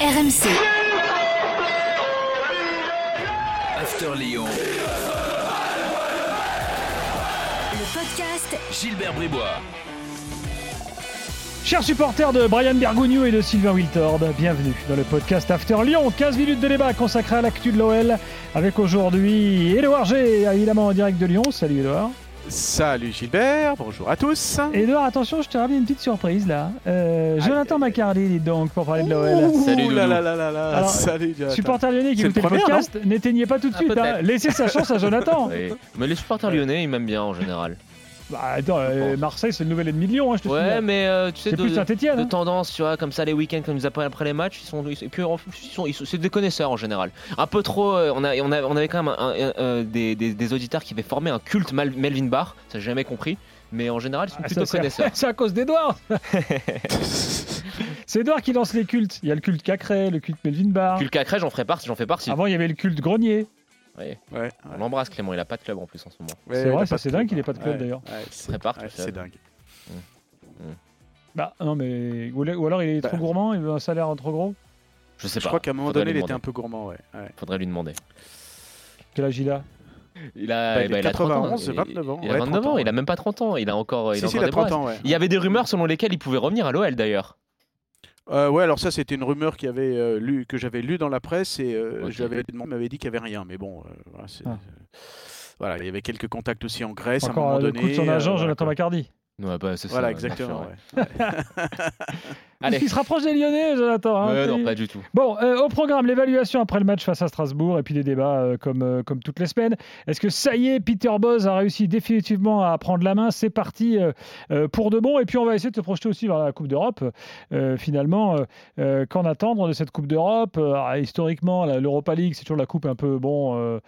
RMC. After Lyon. Le podcast Gilbert Bribois. Chers supporters de Brian Bergogneau et de Sylvain Wiltord, bienvenue dans le podcast After Lyon. 15 minutes de débat consacré à l'actu de l'OL avec aujourd'hui Edouard G, évidemment en direct de Lyon. Salut Edouard. Salut Gilbert, bonjour à tous. Edouard, attention, je te ramène une petite surprise là. Euh, Jonathan Macardy, dis donc, pour parler de l'OL. Salut Doudou. là là là là là. Alors, Salut Jonathan. Supporter lyonnais qui écoutait le podcast, n'éteignez pas tout de Ah, suite. hein. Laissez sa chance à Jonathan. Oui. Mais les supporters lyonnais, ils m'aiment bien en général. Bah, attends, euh, Marseille, c'est le nouvel ennemi de Lyon, hein, je te Ouais, signale. mais euh, tu sais, C'est de, plus Saint-Etienne. de tendance, tu vois, comme ça, les week-ends, quand ils appellent après les matchs, ils sont, ils, et puis, en plus, ils sont, ils sont- c'est des connaisseurs en général. Un peu trop, euh, on, a, on, a- on avait quand même un- un- un- des, des- des auditeurs qui avaient formé un culte Mal- Melvin Barr, ça j'ai jamais compris, mais en général, ils sont Ah, plutôt ça, connaisseurs. c'est c'est à cause d'Edouard. c'est Edouard qui lance les cultes. Il y a le culte Cacré, le culte Melvin Barr. Culte Cacré, j'en ferai partie, j'en fais partie. Avant, il y avait le culte Grenier. Ouais. Ouais, On l'embrasse Clément, il a pas de club en plus en ce moment. ouais, C'est vrai, ça, c'est de dingue club. qu'il ait pas de club, Ouais, d'ailleurs. ouais, c'est-. C'est dingue. Bah non, mais. Ou ou alors il est trop Bah. gourmand, il veut un salaire trop gros? Je sais Je pas. crois qu'à un moment Faudrait donné, il était un peu gourmand. Ouais. ouais. Faudrait lui demander. Quel âge il a? Il a, Bah, eh il ben, est il a 30 ans. 91, Il- 29 ans. Il a Ouais, 29 ans, 30 ans, il a même pas 30 ans. Il a encore, il Si, a si, encore il a des 30 braises. ans, ouais. Il y avait des rumeurs selon lesquelles il pouvait revenir à l'OL d'ailleurs. Euh, ouais, alors ça, c'était une rumeur qui avait, euh, lu, que j'avais lue dans la presse et euh, Ok. je lui avais demandé, il m'avait dit qu'il n'y avait rien. Mais bon, euh, voilà, Ah. euh, voilà, il y avait quelques contacts aussi en Grèce à un Encore moment le donné. coup de son agent, Jonathan. Macardy. Ouais, bah, c'est ça, Voilà, bien exactement. sûr, ouais. ouais. Allez. Il se rapproche des Lyonnais, Jonathan. hein, Ouais, non, pas du tout. Bon, euh, au programme, l'évaluation après le match face à Strasbourg et puis les débats euh, comme, euh, comme toutes les semaines. Est-ce que ça y est, Peter Boz a réussi définitivement à prendre la main? C'est parti pour de bon. Et puis on va essayer de se projeter aussi vers la Coupe d'Europe. Euh, finalement, euh, euh, qu'en attendre de cette Coupe d'Europe? Ah, Historiquement, la- l'Europa League, c'est toujours la coupe un peu, bon, euh,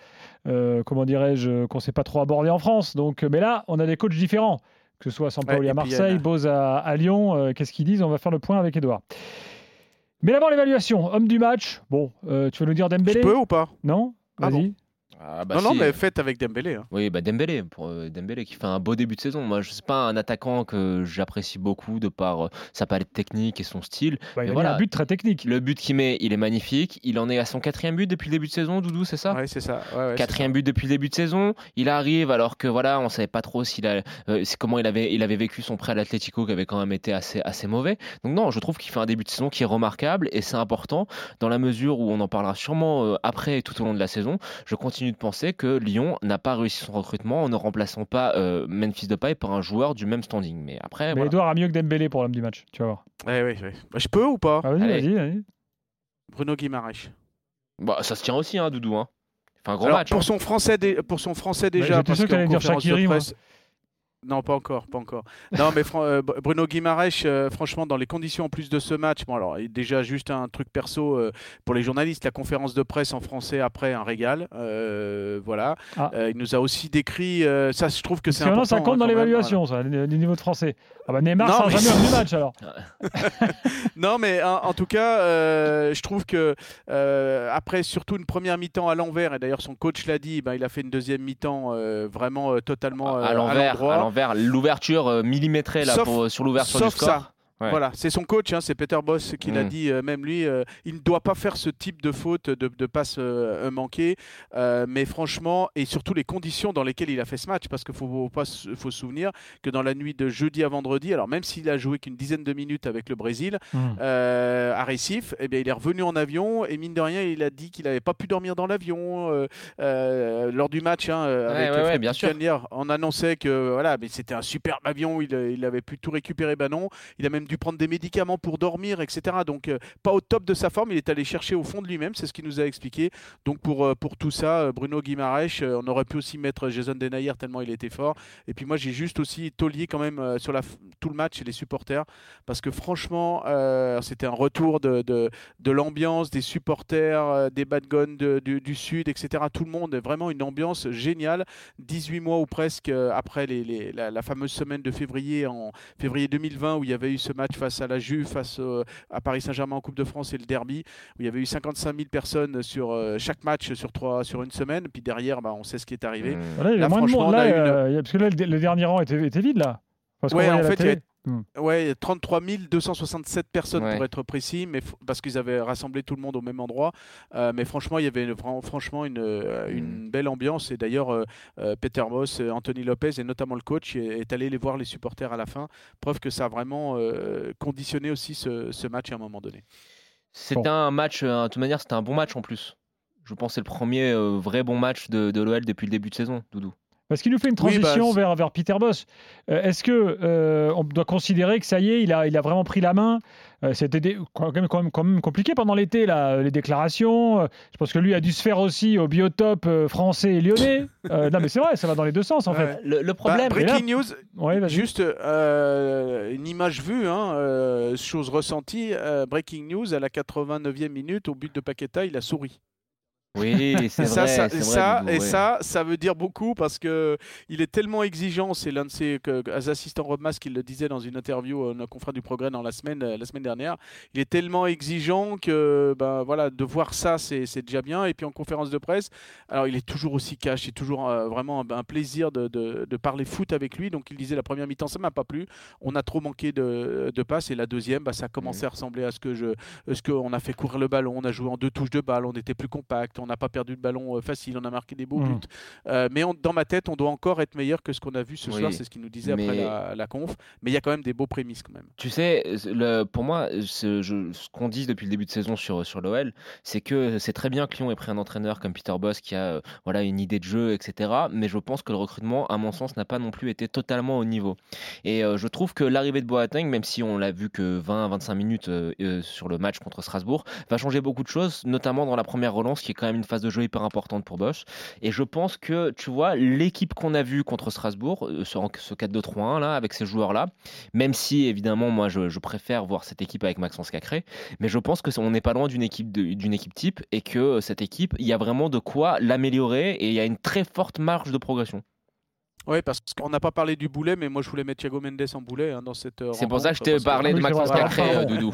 euh, comment dirais-je, qu'on ne sait pas trop aborder en France. Donc, mais là, on a des coachs différents. Que ce soit Sampaoli Ouais, à a Marseille, une- Boz à, à Lyon, euh, qu'est-ce qu'ils disent? On va faire le point avec Edouard. Mais d'abord l'évaluation, homme du match. Bon, euh, tu veux nous dire Dembélé? Peux ou pas? Non? Ah Vas-y. Ah, bah, Non, non, mais faites avec Dembélé. hein. Oui, bah Dembélé, pour euh, Dembélé qui fait un beau début de saison. Moi, je sais pas un attaquant que j'apprécie beaucoup de par euh, sa palette technique et son style. Bah, il Mais a voilà. mis un but très technique. Le but qu'il met, il est magnifique. Il en est à son quatrième but depuis le début de saison, Doudou, c'est ça? Ouais, c'est ça. Ouais, ouais, Quatrième but depuis le début de saison. Il arrive alors que voilà, on savait pas trop s'il a, euh, comment il avait, il avait vécu son prêt à l'Atlético qui avait quand même été assez, assez mauvais. Donc non, je trouve qu'il fait un début de saison qui est remarquable et c'est important dans la mesure où on en parlera sûrement euh, après et tout au long de la saison. Je continue de penser que Lyon n'a pas réussi son recrutement en ne remplaçant pas euh, Memphis Depay par un joueur du même standing. Mais après, Mais voilà. Edouard a mieux que Dembélé pour l'homme du match. Tu vas voir. ouais. Bah, je peux ou pas Ah, vas-y, vas-y. Bruno Guimaraes. Bah, ça se tient aussi, hein, Doudou. Hein. Un gros Alors, match. pour hein. son français, dé- pour son français déjà, j'étais parce que dire presse- Non, pas encore, pas encore. Non, mais Fran- euh, Bruno Guimaraes, euh, franchement, dans les conditions en plus de ce match, bon alors déjà juste un truc perso euh, pour les journalistes, la conférence de presse en français après un régal, euh, voilà. Ah. Euh, il nous a aussi décrit, euh, ça, je trouve que c'est important. ça compte hein, dans l'évaluation, ça, le niveau de français. Ah bah Neymar Non, mais- jamais du match alors. Non, mais en, en tout cas, euh, je trouve que euh, après surtout une première mi-temps à l'envers, et d'ailleurs son coach l'a dit, ben, il a fait une deuxième mi-temps euh, vraiment euh, totalement euh, à l'envers, l'envers, l'ouverture euh, millimétrée là Sauf- pour, sur l'ouverture du score. ça. Ouais. Voilà, c'est son coach, hein, c'est Peter Boss qui l'a Mm. dit, euh, même lui, euh, il ne doit pas faire ce type de faute, de, de passe euh, manquée, euh, mais franchement, et surtout les conditions dans lesquelles il a fait ce match, parce qu'il faut, pas se- faut se souvenir que dans la nuit de jeudi à vendredi, alors même s'il a joué qu'une dizaine de minutes avec le Brésil, euh, à Recife, eh bien, il est revenu en avion, et mine de rien, il a dit qu'il n'avait pas pu dormir dans l'avion lors du match hein, Ouais, avec ouais, ouais, Fred bien sûr. On annonçait que voilà, mais c'était un superbe avion, il, il avait pu tout récupérer, ben non, il a même dû prendre des médicaments pour dormir, etc. Donc euh, pas au top de sa forme, il est allé chercher au fond de lui-même, c'est ce qu'il nous a expliqué. Donc pour, euh, pour tout ça, euh, Bruno Guimaraes, on aurait pu aussi mettre Jason Denayer tellement il était fort. Et puis moi j'ai juste aussi taulier quand même sur la, tout le match et les supporters, parce que franchement c'était un retour de, de, l'ambiance, des supporters, des bad guns de- du, du Sud, etc. Tout le monde, vraiment une ambiance géniale. 18 mois ou presque après les, la, fameuse semaine de février en février 2020 où il y avait eu ce match face à la Juve, face à Paris Saint-Germain en Coupe de France et le derby, où il y avait eu 55 000 personnes sur euh, chaque match sur, trois, sur une semaine. Puis derrière, bah, on sait ce qui est arrivé. Voilà, il y a Là, moins de monde on là, une- euh, parce que là, le, dernier rang était, était vide là. Parce Ouais, en fait, il y, télé. Avait- Ouais, 33 267 personnes Ouais. pour être précis, mais parce qu'ils avaient rassemblé tout le monde au même endroit. Euh, mais franchement, il y avait une- franchement une, euh, une Mm. belle ambiance. Et d'ailleurs, euh, Peter euh, Anthony Lopez et notamment le coach est, est allé les voir les supporters à la fin. Preuve que ça a vraiment euh, conditionné aussi ce, ce match à un moment donné. C'était Bon. un match, euh, de toute manière, c'était un bon match en plus. Je pense que c'est le premier euh, vrai bon match de, de l'OL depuis le début de saison, Doudou. Parce qu'il nous fait une Oui, bah, transition c'est- vers, vers Peter Boss. Euh, Est-ce que euh, on doit considérer que ça y est, il a, il a vraiment pris la main? Euh, C'était quand même, quand, même, quand même compliqué pendant l'été, là, les déclarations. Euh, Je pense que lui a dû se faire aussi au biotope euh, français et lyonnais. Euh, non, mais c'est vrai, ça va dans les deux sens, en Ouais. fait. Le, le Bah, problème, breaking news, Ouais, juste euh, une image vue, hein, euh, chose ressentie. euh, breaking news à la 89e minute, au but de Paqueta, il a souri. Oui, c'est ça, vrai, ça, et ouais. ça, ça veut dire beaucoup parce que il est tellement exigeant. C'est l'un de ses assistants Rob Mas qui le disait dans une interview euh, nos confrères du Progrès dans la semaine, euh, la semaine dernière. Il est tellement exigeant que ben voilà, de voir ça, c'est déjà bien. Et puis en conférence de presse, alors il est toujours aussi cash. C'est toujours euh, vraiment un, un plaisir de, de- de parler foot avec lui. Donc il disait la première mi-temps, ça m'a pas plu. On a trop manqué de, de passes. Et la deuxième, bah, ça a commencé à ressembler à ce que je, ce qu'on a fait courir le ballon. On a joué en deux touches de balle. On était plus compact. On n'a pas perdu de ballon euh, facile. On a marqué des beaux Mhm. buts. Euh, mais on- dans ma tête, on doit encore être meilleur que ce qu'on a vu ce Oui, soir. C'est ce qu'il nous disait après la, la conf. Mais il y a quand même des beaux prémices quand même. Tu sais, le, pour moi, ce, qu'on dit depuis le début de saison sur, sur l'OL, c'est que c'est très bien que Lyon ait pris un entraîneur comme Peter Boss qui a euh, voilà, une idée de jeu, etc. Mais je pense que le recrutement, à mon sens, n'a pas non plus été totalement au niveau. Et euh, je trouve que l'arrivée de Boateng, même si on l'a vu que 20-25 minutes euh, euh, sur le match contre Strasbourg, va changer beaucoup de choses, notamment dans la première relance, qui est quand même une phase de jeu hyper importante pour Bosch. Et je pense que, tu vois, l'équipe qu'on a vue contre Strasbourg, euh, ce, ce 4-2-3-1 là, avec ces joueurs-là, même si évidemment moi je, je préfère voir cette équipe avec Maxence Cacré, mais je pense que c'est- on n'est pas loin d'une équipe d'une équipe type et que euh, cette équipe, il y a vraiment de quoi l'améliorer et il y a une très forte marge de progression. Oui, parce qu'on n'a pas parlé du boulet, mais moi je voulais mettre Thiago Mendes en boulet hein, dans cette. euh, C'est pour ça que je parce parlais de Maxence Cacré, euh, Doudou.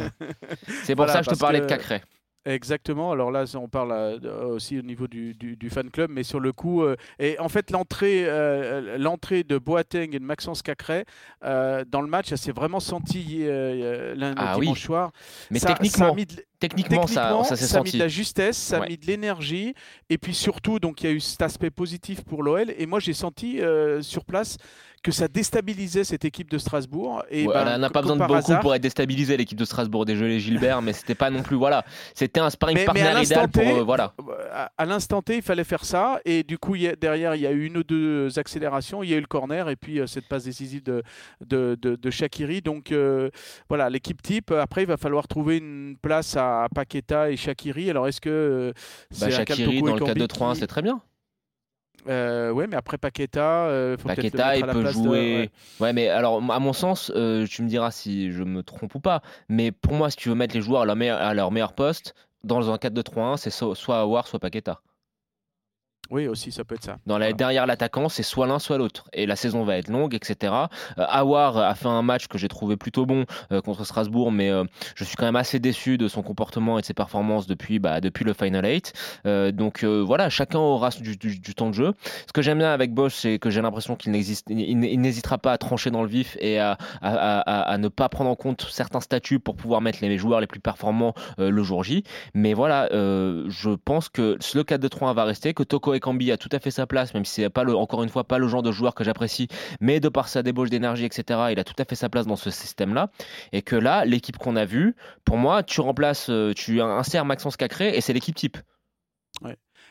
C'est pour Voilà, ça que je te parlais de Cacré. Exactement. Alors là, on parle euh, aussi au niveau du, du- du fan club, mais sur le coup, euh, et en fait, l'entrée, euh, l'entrée de Boateng et de Maxence Cacré euh, dans le match, ça s'est vraiment senti euh, lundi Ah dimanche oui. soir. Mais Ça- ça techniquement, techniquement, ça, techniquement, ça a mis de la justesse, ça a mis de l'énergie, et puis surtout, donc il y a eu cet aspect positif pour l'OL. Et moi, j'ai senti euh, sur place que ça déstabilisait cette équipe de Strasbourg. Et Ouais, ben, elle n'a pas besoin de beaucoup hasard- pour être déstabilisée l'équipe de Strasbourg, désolé Gilbert, mais c'était pas non plus voilà, c'était un sparring Mais- mais à partner l'instant idéal pour euh, voilà. à, à l'instant T, il fallait faire ça. Et du coup, il y a- derrière, il y a eu une ou deux accélérations. Il y a eu le corner et puis euh, cette passe décisive de, de, de, de Shaqiri. Donc euh, voilà, l'équipe type. Après, il va falloir trouver une place à Paqueta et Shaqiri. Alors, est-ce que euh, Bah, Akaltoko dans le et Kambi 4-2-3-1, qui- c'est très bien. Euh, ouais, mais après Paqueta, euh, faut Paqueta, il à la peut place de- jouer. ouais. ouais. mais alors, à mon sens, euh, tu me diras si je me trompe ou pas, mais pour moi, si tu veux mettre les joueurs à leur meilleur, à leur meilleur poste, dans un 4-2-3-1, c'est so- soit Awar, soit Paqueta. Oui, aussi, ça peut être ça. Dans la, Voilà. Derrière l'attaquant, c'est soit l'un, soit l'autre. Et la saison va être longue, etc. Euh, Awar a fait un match que j'ai trouvé plutôt bon euh, contre Strasbourg, mais euh, je suis quand même assez déçu de son comportement et de ses performances depuis, bah, depuis le Final 8. Euh, donc voilà, chacun aura du, du- du temps de jeu. Ce que j'aime bien avec Bosch, c'est que j'ai l'impression qu'il n'hésitera pas à trancher dans le vif et à, à- à- à- à ne pas prendre en compte certains statuts pour pouvoir mettre les joueurs les plus performants le jour J. Mais voilà, je pense que le 4-2-3-1 va rester, que Toko Ekambi a tout à fait sa place, même si c'est pas encore une fois pas le genre de joueur que j'apprécie, mais de par sa débauche d'énergie, etc., il a tout à fait sa place dans ce système-là. Et que là, l'équipe qu'on a vue, pour moi, tu remplaces, euh, tu insères Maxence Cacré et c'est l'équipe type.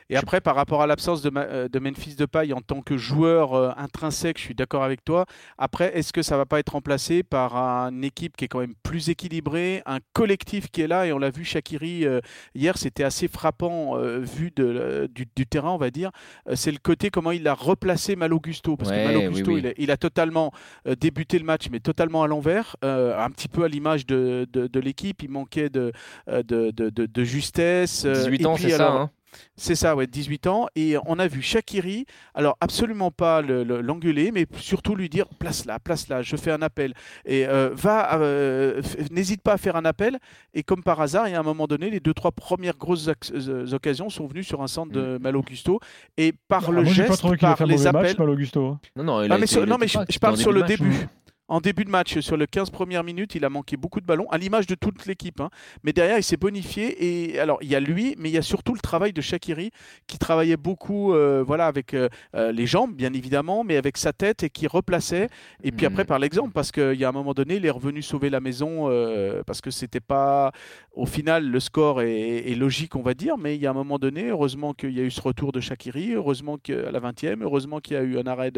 Et après, par rapport à l'absence de, Ma- euh, de Memphis Depay en tant que joueur euh, intrinsèque, je suis d'accord avec toi. Après, est-ce que ça va pas être remplacé par une équipe qui est quand même plus équilibrée, un collectif qui est là? Et on l'a vu, Shakiri, euh, hier, c'était assez frappant euh, vu de, du, du terrain, on va dire. C'est le côté comment il a replacé Malo Gusto. Parce Ouais, que Malo oui. Il, a, il a totalement débuté le match, mais totalement à l'envers, un petit peu à l'image de, de- de l'équipe. Il manquait de, de, de- de- justesse. euh, 18 et ans, c'est ça. alors, hein. C'est ça, ouais, 18 ans. Et on a vu Shakiri, alors absolument pas le- le- l'engueuler, mais surtout lui dire place là, place là, je fais un appel. Et euh, va, euh, n'hésite pas à faire un appel. Et comme par hasard, il y a un moment donné, les deux, trois premières grosses euh, occasions sont venues sur un centre de Malo Gusto. Et par Ah, le moi, pas geste, trouvé qu'il ait par les appels. match, Malo Augusto. Non, non, il Ah, a mais été- sur- il non, mais je, pas- parle sur le match. En début de match, sur les 15 premières minutes, il a manqué beaucoup de ballons, à l'image de toute l'équipe. hein. Mais derrière, il s'est bonifié. Et alors, il y a lui, mais il y a surtout le travail de Shakiri, qui travaillait beaucoup euh, voilà, avec euh, euh, les jambes, bien évidemment, mais avec sa tête et qui replaçait. Et puis après, par l'exemple, parce qu'il y a un moment donné, il est revenu sauver la maison, euh, parce que c'était pas. Au final, le score est, est logique, on va dire, mais il y a un moment donné, heureusement qu'il y a eu ce retour de Shakiri, heureusement qu'à la 20e, heureusement qu'il y a eu un arrêt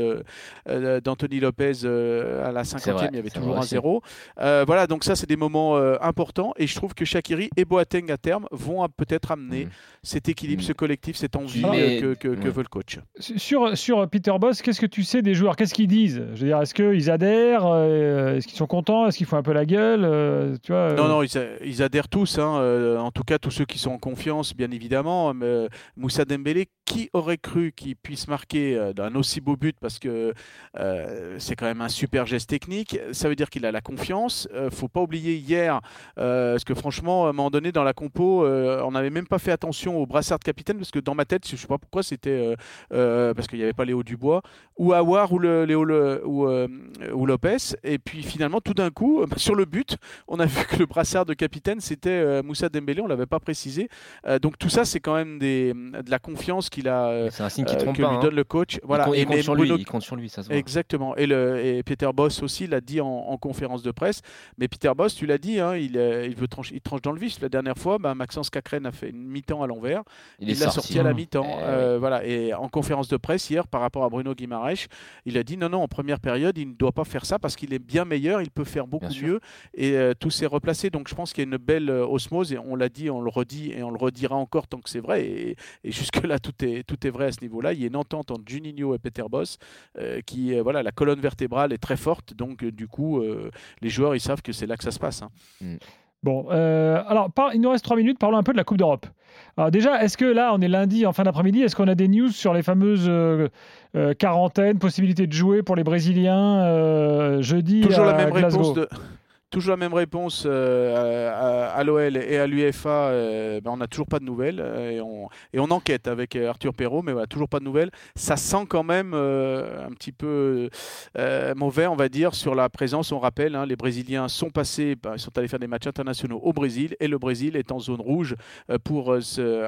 d'Anthony Lopez à la 50e, vrai, il y avait toujours un. 0. Euh, voilà, donc ça, c'est des moments euh, importants, et je trouve que Shakiri et Boateng à terme vont peut-être amener Mhm. cet équilibre, ce collectif, cette envie Mais- euh, que, que- que ouais. veut le coach. Sur, sur Peter Boss, qu'est-ce que tu sais des joueurs? Qu'est-ce qu'ils disent? Je veux dire, est-ce qu'ils adhèrent? Euh, Est-ce qu'ils sont contents? Est-ce qu'ils font un peu la gueule? Euh, Tu vois Non, euh, non, ils, a- ils adhèrent tous, hein, euh, en tout cas tous ceux qui sont en confiance, bien évidemment. Mais, euh, Moussa Dembélé, qui aurait cru qu'il puisse marquer euh, un aussi beau but? Parce que euh, c'est quand même un super geste technique. Ça veut dire qu'il a la confiance. Euh, faut pas oublier hier, euh, parce que franchement, à un moment donné dans la compo, euh, on n'avait même pas fait attention au brassard de capitaine parce que dans ma tête, je sais pas pourquoi, c'était euh, parce qu'il n'y avait pas Léo Dubois ou Awar ou, le, Léo le- ou, ou Lopez. Et puis finalement, tout d'un coup, sur le but, on a vu que le brassard de capitaine, c'était Moussa Dembélé, on l'avait pas précisé. Donc tout ça, c'est quand même des, de la confiance qu'il a, C'est un signe que pas. lui hein. donne le coach. Voilà. il, compte, il Et compte sur Bruno- lui, il compte sur lui, ça se voit. Exactement. Et, le, et Peter Boss aussi l'a dit en, en conférence de presse. Mais Peter Boss, tu l'as dit, hein, il, euh, il veut trancher, il tranche dans le vif. La dernière fois, bah, Maxence Cacrène a fait une mi-temps à l'envers. Il l'a sorti. sorti à la Mmh. mi-temps. Eh euh, voilà. Et en conférence de presse hier, par rapport à Bruno Guimaraes, il a dit non, non, en première période, il ne doit pas faire ça parce qu'il est bien meilleur, il peut faire beaucoup mieux. Et euh, tout s'est replacé. Donc je pense qu'il y a une belle osmose. Et on l'a dit, on le redit et on le redira encore tant que c'est vrai. Et, et jusque-là, tout est, tout est vrai à ce niveau-là. Il y a une entente entre Juninho et Peter Boss qui, voilà, la colonne vertébrale est très forte. Donc euh, du coup, euh, les joueurs, ils savent que c'est là que ça se passe. hein. Bon, euh, alors par- il nous reste trois minutes, parlons un peu de la Coupe d'Europe. Alors déjà, est-ce que là, on est lundi en fin d'après-midi, est-ce qu'on a des news sur les fameuses euh, euh, quarantaines, possibilité de jouer pour les Brésiliens euh, jeudi Toujours à la même Glasgow? réponse de. Toujours la même réponse euh, à, à l'OL et à l'UFA. euh, ben, on n'a toujours pas de nouvelles euh, et, on, et on enquête avec euh, Arthur Perrault, mais voilà, toujours pas de nouvelles. Ça sent quand même un petit peu mauvais, on va dire, sur la présence. On rappelle, hein, les Brésiliens sont passés, ben, ils sont allés faire des matchs internationaux au Brésil et le Brésil est en zone rouge pour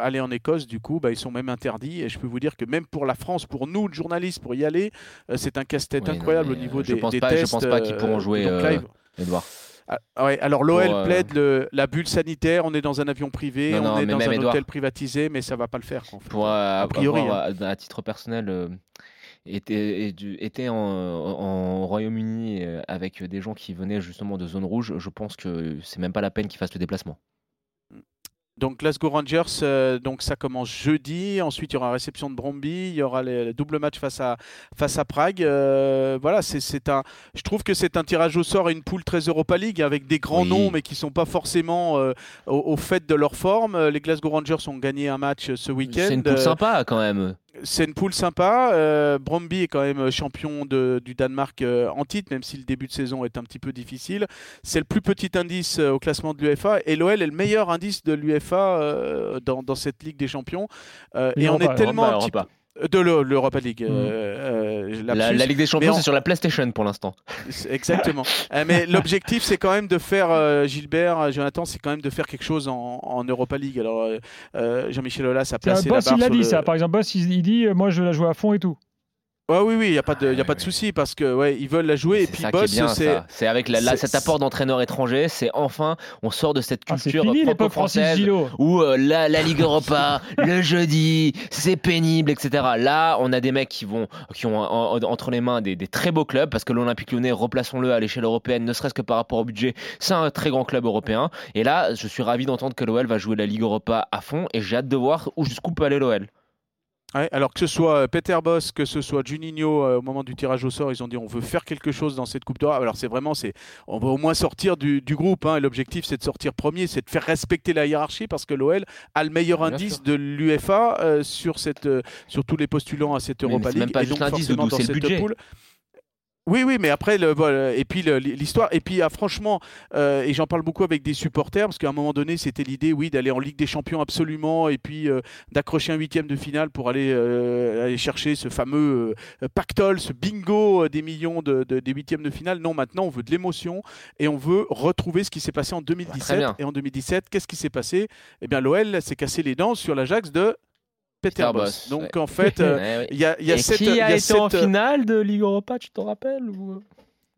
aller en Écosse. Du coup, ben, ils sont même interdits. Et je peux vous dire que même pour la France, pour nous, journalistes, pour y aller, c'est un casse-tête Oui, incroyable au niveau je des, pense des pas- je tests. pense pas qu'ils pourront jouer, donc. Edouard. Ah, ouais, alors l'OL euh, plaide le- la bulle sanitaire, on est dans un avion privé, Non, on est dans un Edouard. hôtel privatisé, mais ça va pas le faire. quoi, en fait. Pour euh, A priori, euh, à titre personnel, euh, était, était en, en Royaume-Uni euh, avec des gens qui venaient justement de zone rouge, je pense que c'est même pas la peine qu'ils fassent le déplacement. Donc Glasgow Rangers, euh, donc ça commence jeudi. Ensuite, il y aura réception de Bromby. Il y aura le double match face à face à Prague. Euh, voilà, c'est- un. Je trouve que c'est un tirage au sort et une poule très Europa League avec des grands Oui. noms, mais qui sont pas forcément euh, au, au fait de leur forme. Les Glasgow Rangers ont gagné un match ce week-end. C'est une poule sympa quand même. C'est une poule sympa. Euh, Bromby est quand même champion de- du Danemark euh, en titre, même si le début de saison est un petit peu difficile. C'est le plus petit indice euh, au classement de l'UEFA et l'OL est le meilleur indice de l'UEFA euh, dans, dans cette Ligue des Champions. Et on est tellement Europa, un petit Europa. peu- de l'E- l'Europa League. Mhm. euh, euh, La, Ligue des Champions, on- c'est sur la PlayStation pour l'instant. Exactement. Euh, mais l'objectif, c'est quand même de faire, euh, Gilbert, Jonathan, c'est quand même de faire quelque chose en, en Europa League. Alors, Jean-Michel Aulas a placé la Boss, barre il l'a dit le- ça. Par exemple, Boss, il, il dit euh, Moi, je vais la jouer à fond et tout. Ouais, oui, oui, il n'y a pas de, y a Ouais, pas de souci parce que ouais, ils veulent la jouer. Et C'est puis Boss, c'est. C'est avec la- la- c'est- cet apport d'entraîneurs étrangers, c'est enfin, on sort de cette Ah, c'est culture fini l'époque Francis franco-française Gillot. où euh, la, la Ligue Europa, le jeudi, c'est pénible, etc. Là, on a des mecs qui vont, qui ont en- en- entre les mains des, des très beaux clubs, parce que l'Olympique Lyonnais, replaçons-le à l'échelle européenne, ne serait-ce que par rapport au budget, c'est un très grand club européen. Et là, je suis ravi d'entendre que l'OL va jouer la Ligue Europa à fond, et j'ai hâte de voir où jusqu'où peut aller l'OL. Ouais, alors que ce soit euh, Peter Boss, que ce soit Juninho, euh, au moment du tirage au sort, ils ont dit on veut faire quelque chose dans cette Coupe d'Europe. Alors c'est vraiment, c'est, on va au moins sortir du, du groupe. hein, l'objectif, c'est de sortir premier, c'est de faire respecter la hiérarchie parce que l'OL a le meilleur Bien indice sûr. de l'UEFA euh, sur cette, euh, sur tous les postulants à cette Europa League. pas et donc forcément dans cette poule. Oui, oui, mais après, le, voilà, et puis l'histoire, et puis ah, franchement, euh, et j'en parle beaucoup avec des supporters, parce qu'à un moment donné, c'était l'idée, oui, d'aller en Ligue des Champions absolument, et puis euh, d'accrocher un huitième de finale pour aller, euh, aller chercher ce fameux pactole, ce bingo des millions de, de- des huitièmes de finale. Non, maintenant, on veut de l'émotion, et on veut retrouver ce qui s'est passé en 2017. bien. et en 2017, qu'est-ce qui s'est passé? Eh bien, l'OL s'est cassé les dents sur l'Ajax de Peter. Bosz, Donc, ouais. en fait, euh, Ouais, ouais. il y a, il y a Et cette... qui il y a été en cette- finale de Ligue Europa, tu t'en rappelles ou...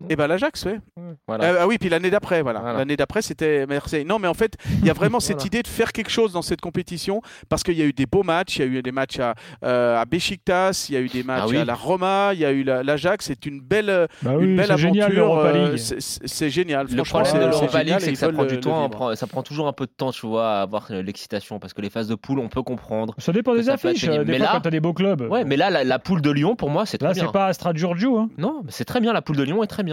Eh ben l'Ajax, ouais. Voilà. Ah, ah oui, puis l'année d'après, voilà. Voilà. L'année d'après, c'était Marseille. Non, mais en fait, il y a vraiment cette Voilà. idée de faire quelque chose dans cette compétition parce qu'il y a eu des beaux matchs. Il y a eu des matchs à, euh, à Besiktas, il y a eu des matchs Ah oui. à la Roma, il y a eu la- l'Ajax. C'est une belle, euh, Bah une oui, belle c'est aventure. génial l'Europa euh, League. c'est- génial. Le Franchement, problème c'est de c'est l'Europa génial League, et c'est que ça prend du temps, prendre- ça prend toujours un peu de temps, tu vois, à avoir euh, l'excitation, parce que les phases de poule, on peut comprendre. Ça dépend des affiches. Des Mais fois, là- quand t'as des beaux clubs. Ouais, mais là, la, la poule de Lyon, pour moi, c'est Là, très bien. c'est pas Astra Giorgio. Hein. Non, mais c'est très bien, la poule de Lyon est très bien.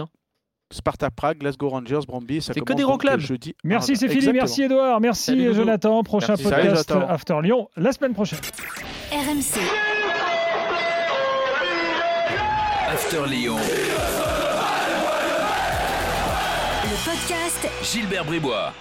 Spartak Prague, Glasgow Rangers, ça C'est que des gros donc clubs. Jeudi. Merci Ah, c'est fini, exactement. merci Edouard, merci Salut. Jonathan. Prochain Merci. Salut, podcast Jonathan. After Lyon la semaine prochaine. RMC, After Lyon. le podcast Gilbert Bribois.